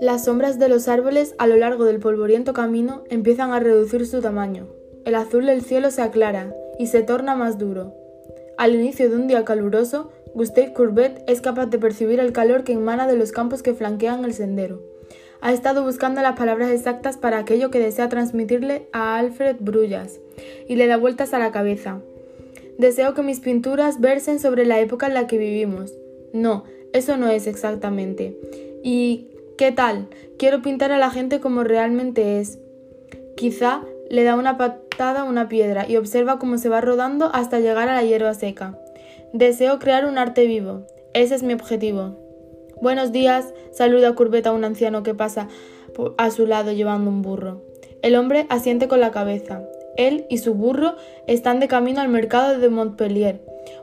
Las sombras de los árboles a lo largo del polvoriento camino empiezan a reducir su tamaño. El azul del cielo se aclara y se torna más duro. Al inicio de un día caluroso, Gustave Courbet es capaz de percibir el calor que emana de los campos que flanquean el sendero. Ha estado buscando las palabras exactas para aquello que desea transmitirle a Alfred Brullas y le da vueltas a la cabeza. Deseo que mis pinturas versen sobre la época en la que vivimos. No, eso no es exactamente. ¿Y qué tal? Quiero pintar a la gente como realmente es. Quizá le da una patada a una piedra y observa cómo se va rodando hasta llegar a la hierba seca. Deseo crear un arte vivo. Ese es mi objetivo. Buenos días, saluda Courbet a un anciano que pasa a su lado llevando un burro. El hombre asiente con la cabeza. Él y su burro están de camino al mercado de Montpellier,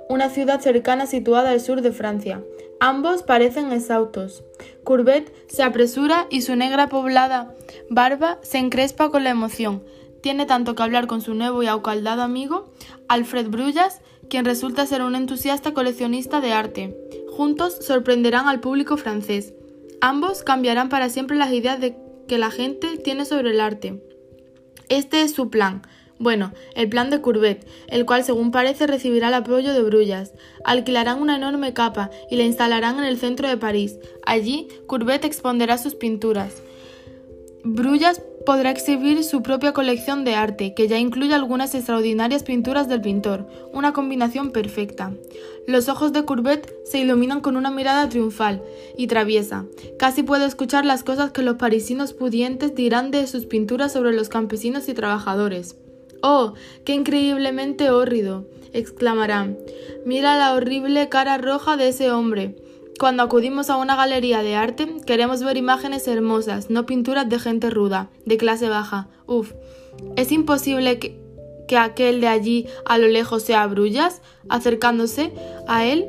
una ciudad cercana situada al sur de Francia. Ambos parecen exhaustos. Courbet se apresura y su negra poblada barba se encrespa con la emoción. Tiene tanto que hablar con su nuevo y aucaldado amigo, Alfred Brullas, quien resulta ser un entusiasta coleccionista de arte. Juntos sorprenderán al público francés. Ambos cambiarán para siempre las ideas de que la gente tiene sobre el arte. Este es su plan, bueno, el plan de Courbet, el cual según parece recibirá el apoyo de Brullas. Alquilarán una enorme capa y la instalarán en el centro de París. Allí, Courbet expondrá sus pinturas. Brullas podrá exhibir su propia colección de arte, que ya incluye algunas extraordinarias pinturas del pintor, una combinación perfecta. Los ojos de Courbet se iluminan con una mirada triunfal y traviesa. Casi puede escuchar las cosas que los parisinos pudientes dirán de sus pinturas sobre los campesinos y trabajadores. ¡Oh, qué increíblemente hórrido! exclamarán. Mira la horrible cara roja de ese hombre. Cuando acudimos a una galería de arte, queremos ver imágenes hermosas, no pinturas de gente ruda, de clase baja. Uf, ¿es imposible que, que aquel de allí a lo lejos sea Brullas? Acercándose a él,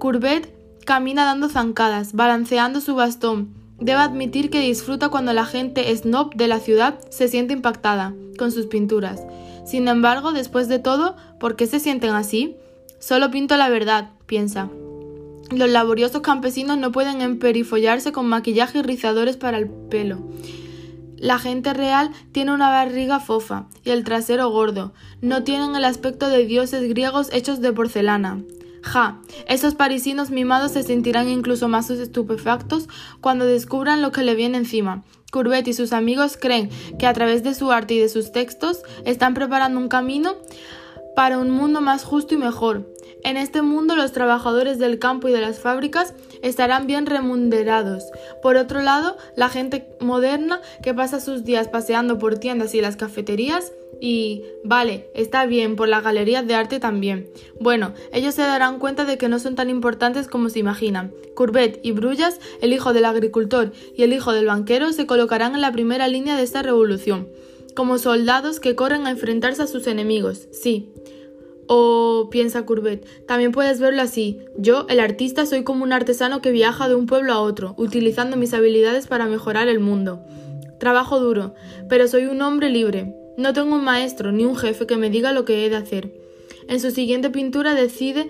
Courbet camina dando zancadas, balanceando su bastón, Debo admitir que disfruta cuando la gente snob de la ciudad se siente impactada con sus pinturas. Sin embargo, después de todo, ¿por qué se sienten así? Solo pinto la verdad, piensa. Los laboriosos campesinos no pueden emperifollarse con maquillaje y rizadores para el pelo. La gente real tiene una barriga fofa y el trasero gordo. No tienen el aspecto de dioses griegos hechos de porcelana. Ja, esos parisinos mimados se sentirán incluso más estupefactos cuando descubran lo que le viene encima. Courbet y sus amigos creen que a través de su arte y de sus textos están preparando un camino para un mundo más justo y mejor. En este mundo los trabajadores del campo y de las fábricas estarán bien remunerados. Por otro lado, la gente moderna que pasa sus días paseando por tiendas y las cafeterías y, vale, está bien, por las galerías de arte también. Bueno, ellos se darán cuenta de que no son tan importantes como se imaginan. Courbet y Brullas, el hijo del agricultor y el hijo del banquero, se colocarán en la primera línea de esta revolución, como soldados que corren a enfrentarse a sus enemigos. Sí. O, piensa Courbet, también puedes verlo así. Yo, el artista, soy como un artesano que viaja de un pueblo a otro, utilizando mis habilidades para mejorar el mundo. Trabajo duro, pero soy un hombre libre. No tengo un maestro ni un jefe que me diga lo que he de hacer. En su siguiente pintura decide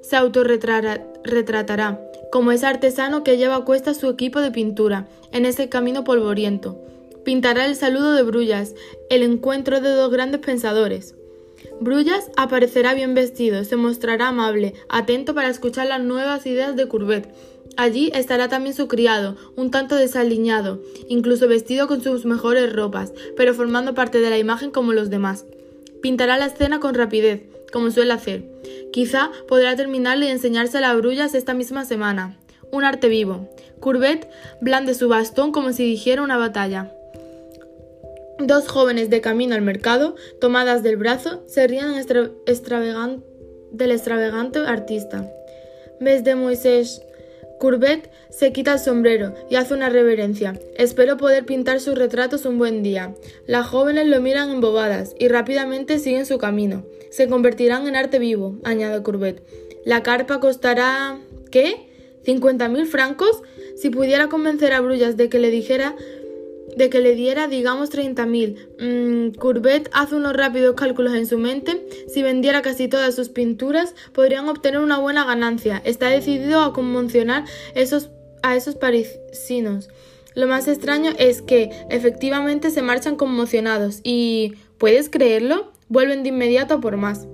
se autorretratará como ese artesano que lleva a cuesta su equipo de pintura en ese camino polvoriento. Pintará el saludo de Brullas, el encuentro de dos grandes pensadores. Brullas aparecerá bien vestido, se mostrará amable, atento para escuchar las nuevas ideas de Courbet, Allí estará también su criado, un tanto desaliñado, incluso vestido con sus mejores ropas, pero formando parte de la imagen como los demás. Pintará la escena con rapidez, como suele hacer. Quizá podrá terminarle y enseñársela a Brullas esta misma semana. Un arte vivo. Courbet blande su bastón como si dijera una batalla. Dos jóvenes de camino al mercado, tomadas del brazo, se ríen del extravagante artista. ¿Ves de Moisés Courbet se quita el sombrero y hace una reverencia. Espero poder pintar sus retratos un buen día. Las jóvenes lo miran embobadas y rápidamente siguen su camino. Se convertirán en arte vivo, añade Courbet. La carpa costará. ¿Qué? ¿50.000 francos? Si pudiera convencer a Brullas de que le dijera de que le diera, digamos, 30.000. Mm, Courbet hace unos rápidos cálculos en su mente. Si vendiera casi todas sus pinturas, podrían obtener una buena ganancia. Está decidido a conmocionar esos, a esos parisinos. Lo más extraño es que efectivamente se marchan conmocionados y, ¿puedes creerlo? Vuelven de inmediato por más.